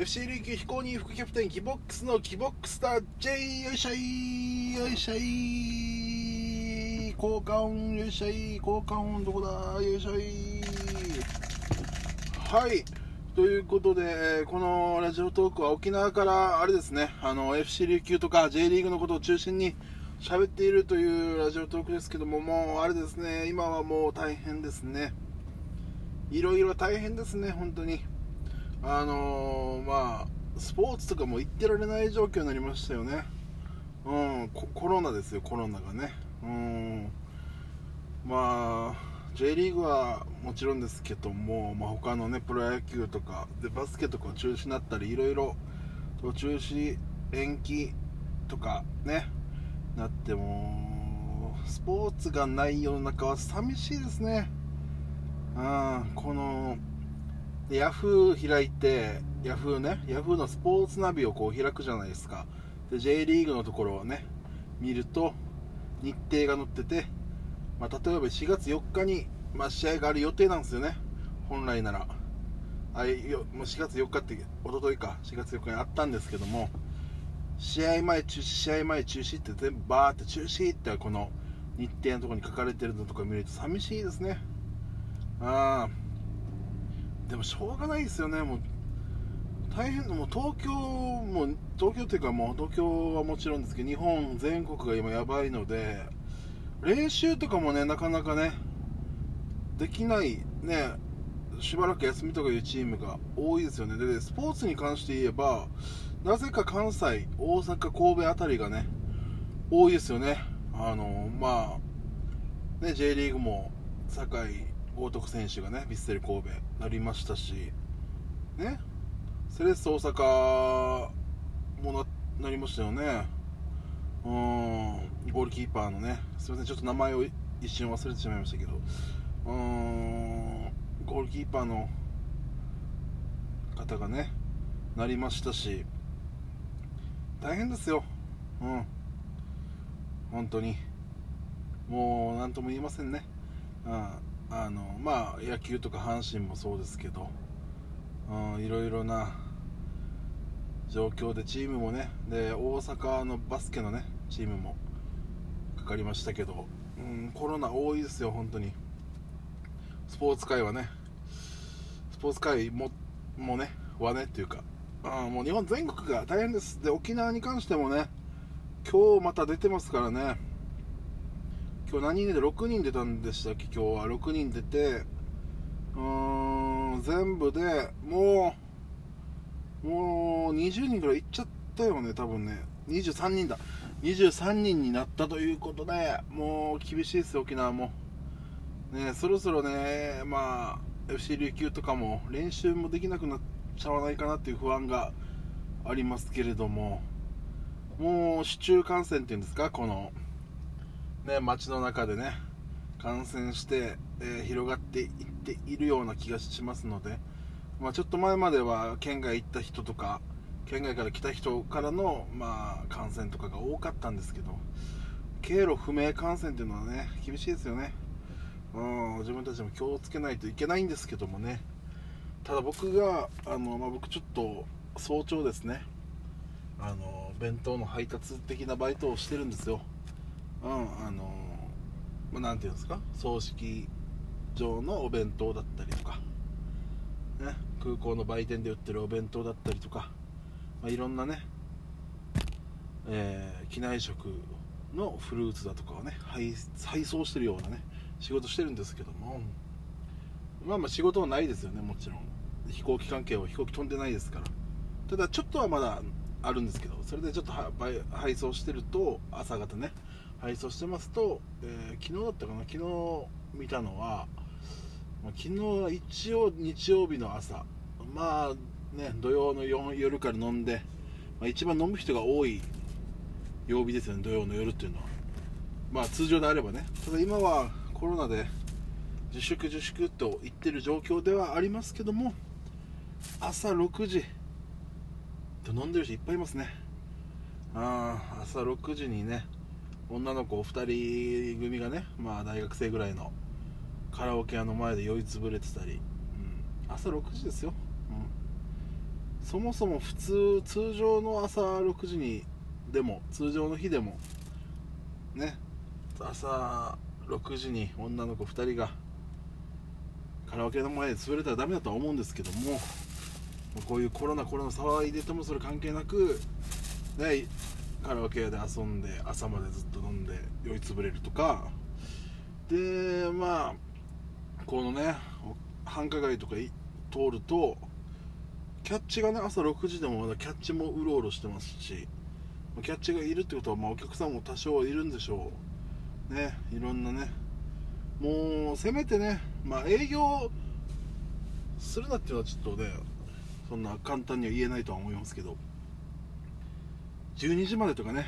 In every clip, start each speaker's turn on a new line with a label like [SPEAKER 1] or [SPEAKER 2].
[SPEAKER 1] FC 琉球飛行人副キャプテンキボックスのキボックスター J よいしょいよいしょい効果音よいしょい効果音どこだよいしょい。はい。ということでこのラジオトークは沖縄からあれですねあの FC 琉球とか J リーグのことを中心に喋っているというラジオトークですけどももうあれですね今はもう大変ですね。いろいろ大変ですね本当に。あのー、まあスポーツとかも行ってられない状況になりましたよね。うんコロナですよコロナがね。うん。まあ J リーグはもちろんですけども、まあ、他のねプロ野球とかでバスケとか中止になったりいろいろ中止延期とかねなってもスポーツがない世の中は寂しいですね。うんこのヤフー開いてヤフーねヤフーのスポーツナビをこう開くじゃないですか。で J リーグのところをね見ると日程が載ってて、まあ、例えば4月4日に、まあ、試合がある予定なんですよね。本来なら。あよもう4月4日って一昨日か。4月4日にあったんですけども試合前中止試合前中止って全部バーって中止ってこの日程のところに書かれてるのとか見ると寂しいですね。ああでもしょうがないですよね。もう大変もう東京も東京っていうかもう東京はもちろんですけど日本全国が今やばいので練習とかもねなかなかねできないねしばらく休みとかいうチームが多いですよね。でスポーツに関して言えばなぜか関西大阪神戸辺りがね多いですよね。あのまあね J リーグも堺豪徳選手がねヴィッセル神戸なりましたしね。セレッソ大阪もななりましたよね。うん。ゴールキーパーのねすいませんちょっと名前を一瞬忘れてしまいましたけど。うん。ゴールキーパーの方がねなりましたし。大変ですよ。うん。本当に。もう何とも言いませんね。うん。あのまあ野球とか阪神もそうですけど、うん、いろいろな状況でチームもねで大阪のバスケのねチームもかかりましたけど、うん、コロナ多いですよ本当に。スポーツ界はね。スポーツ界ももねはねっていうか、うん、もう日本全国が大変です。で沖縄に関してもね今日また出てますからね。今日何人で6人出たんでしたっけ？今日は。6人出てうーん全部でもうもう20人ぐらいいっちゃったよね多分ね。23人だ。23人になったということでもう厳しいです沖縄も。ねそろそろねまあ FC 琉球とかも練習もできなくなっちゃわないかなっていう不安がありますけれどももう市中感染っていうんですか？このね、街の中でね感染して、えー、広がっていっているような気がしますので、まあ、ちょっと前までは県外行った人とか県外から来た人からの、まあ、感染とかが多かったんですけど経路不明感染っていうのはね厳しいですよね、うん、自分たちも気をつけないといけないんですけどもね。ただ僕があの、まあ、僕ちょっと早朝ですね。あの弁当の配達的なバイトをしてるんですよ。うんあのまあ、ていうんですか？葬式場のお弁当だったりとか、ね、空港の売店で売ってるお弁当だったりとか、まあ、いろんなね、えー、機内食のフルーツだとかをね配配送してるようなね仕事してるんですけども。まあまあ仕事はないですよねもちろん。飛行機関係は飛行機飛んでないですから。ただちょっとはまだあるんですけどそれでちょっと配送してると朝方ね配送してますと、えー、昨日だったかな昨日見たのは、ま、昨日は一応日曜日の朝まあね土曜の夜から飲んで、まあ、一番飲む人が多い曜日ですよね土曜の夜っていうのは。まあ通常であればね。ただ今はコロナで自粛自粛と言ってる状況ではありますけども朝6時と飲んでる人いっぱいいますね。あ朝6時にね女の子2人組がね、まあ、大学生ぐらいのカラオケ屋の前で酔いつぶれてたり、うん、朝6時ですよ、うん、そもそも普通通常の朝6時にでも通常の日でもね朝6時に女の子2人がカラオケの前で潰れたらダメだとは思うんですけどもこういうコロナコロナ騒いでてもそれ関係なくねカラオケ屋で遊んで朝までずっと飲んで酔いつぶれるとか。でまあこのね繁華街とか通るとキャッチがね朝6時でもまだキャッチもうろうろしてますしキャッチがいるってことはまあお客さんも多少いるんでしょう。ねいろんなね。もうせめてねまあ営業するなっていうのはちょっとねそんな簡単には言えないとは思いますけど。12時までとかね。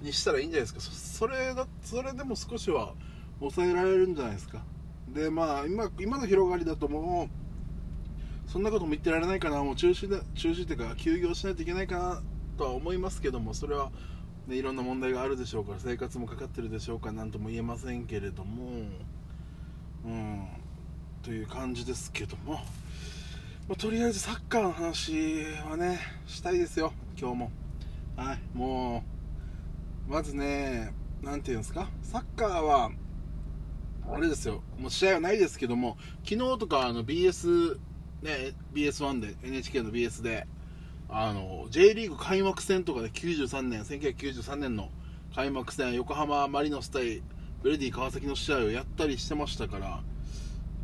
[SPEAKER 1] にしたらいいんじゃないですか。それだそれでも少しは抑えられるんじゃないですか。でまあ今今の広がりだともうそんなことも言ってられないかな。もう中止で中止っていうか休業しないといけないかなとは思いますけどもそれは、ね、いろんな問題があるでしょうから生活もかかってるでしょうかなんとも言えませんけれども。うん。という感じですけども、まあ、とりあえずサッカーの話はねしたいですよ。今日も。はいもうまずね何て言うんですか？サッカーはあれですよ。もう試合はないですけども昨日とかあの BS ね BS1 で NHK の BS であの J リーグ開幕戦とかで93年1993年の開幕戦横浜マリノス対ブレディ川崎の試合をやったりしてましたから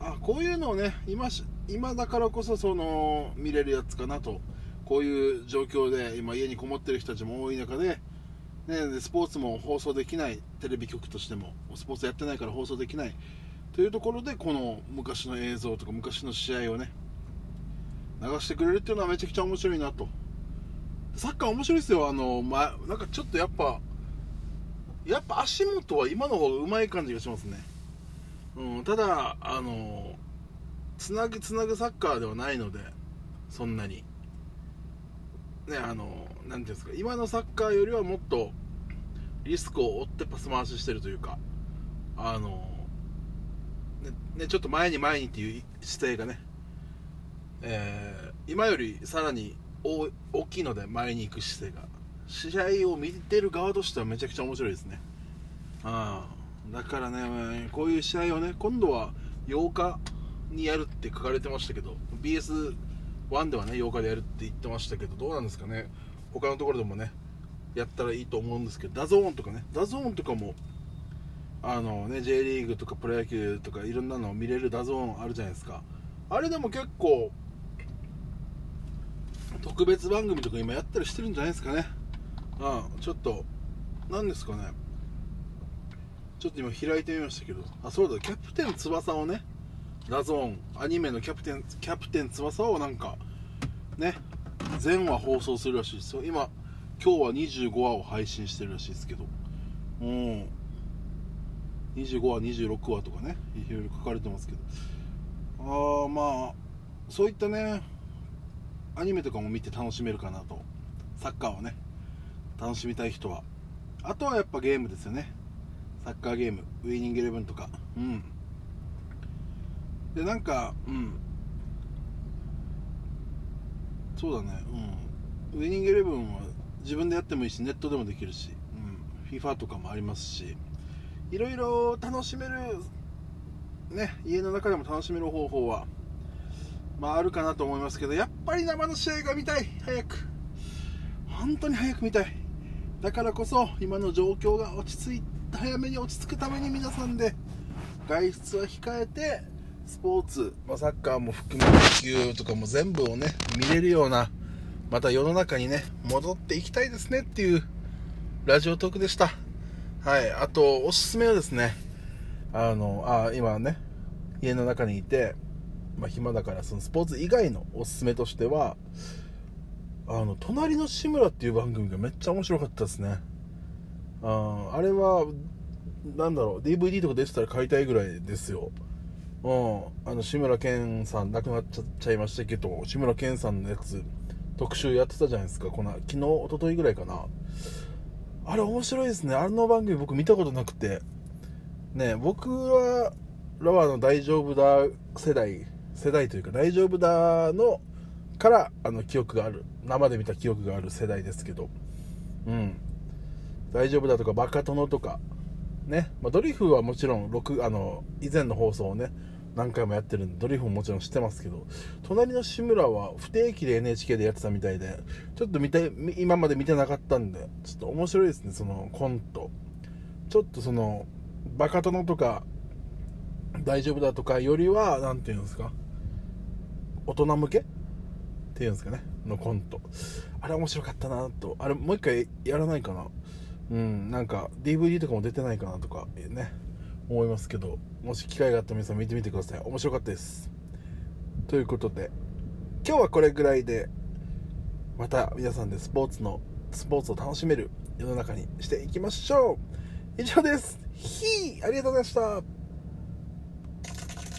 [SPEAKER 1] あこういうのをね今今だからこそその見れるやつかなと。こういう状況で今家にこもってる人たちも多い中で,、ね、スポーツも放送できない。テレビ局としてもスポーツやってないから放送できない。というところでこの昔の映像とか昔の試合をね流してくれるっていうのはめちゃくちゃ面白いなと。サッカー面白いですよ。あの、ま、なんかちょっとやっぱやっぱ足元は今の方がうまい感じがしますね、うん、ただあのつなぐつなぐサッカーではないのでそんなに。ねあの何ていうんですか今のサッカーよりはもっとリスクを負ってパス回ししてるというかあのねねちょっと前に前にっていう姿勢がねえー、今よりさらに大きいので前に行く姿勢が。試合を見てる側としてはめちゃくちゃ面白いですね。あ。だからねこういう試合をね今度は8日にやるって書かれてましたけど BS1 ではね8日でやるって言ってましたけどどうなんですかね？他のところでもねやったらいいと思うんですけど DAZN とかね DAZN とかもあのね J リーグとかプロ野球とかいろんなのを見れる DAZN あるじゃないですか。あれでも結構特別番組とか今やったりしてるんじゃないですかね。ああちょっと何ですかね？ちょっと今開いてみましたけど。あそうだキャプテン翼をねラゾーンアニメのキャプテンキャプテン翼をなんかね全話放送するらしい。ですよ今今日は25話を配信してるらしいですけど。うん。25話26話とかねいろいろ書かれてますけど。ああまあそういったねアニメとかも見て楽しめるかなと。サッカーをね楽しみたい人は。あとはやっぱゲームですよね。サッカーゲームウイニングイレブンとか。うん。でなんかうん。そうだね。うん。ウイニングイレブンは自分でやってもいいしネットでもできるし、うん、FIFA とかもありますし。いろいろ楽しめるね家の中でも楽しめる方法はまああるかなと思いますけどやっぱり生の試合が見たい。早く。本当に早く見たい。だからこそ今の状況が落ち着いて早めに落ち着くために皆さんで外出は控えてスポーツ、まあ、サッカーも含め野球とかも全部をね見れるようなまた世の中にね戻っていきたいですねっていうラジオトークでした。はいあとおすすめはですねあのあ今ね家の中にいてまあ、暇だからそのスポーツ以外のおすすめとしてはあの隣の志村っていう番組がめっちゃ面白かったですね。ああれはなんだろう DVD とか出てたら買いたいぐらいですよ。うん。あの志村けんさん亡くなっちゃいましたけど志村けんさんのやつ特集やってたじゃないですか。この昨日一昨日ぐらいかな。あれ面白いですね。あの番組僕見たことなくて。ね僕はらはの大丈夫だ世代世代というか大丈夫だのからあの記憶がある。生で見た記憶がある世代ですけど。うん。大丈夫だとかバカ殿とかね、まあ、ドリフはもちろん6あの以前の放送をね何回もやってるんでドリフももちろん知ってますけど隣の志村は不定期で NHK でやってたみたいでちょっと見て今まで見てなかったんでちょっと面白いですねそのコント。ちょっとそのバカ殿とか大丈夫だとかよりは何て言うんですか大人向け？っていうんですかねのコント。あれ面白かったなと。あれもう一回やらないかな。うんなんか DVD とかも出てないかなとかね思いますけどもし機会があったら皆さん見てみてください。面白かったです。ということで今日はこれぐらいでまた皆さんでスポーツのスポーツを楽しめる世の中にしていきましょう。以上です。ひーありがとうございました。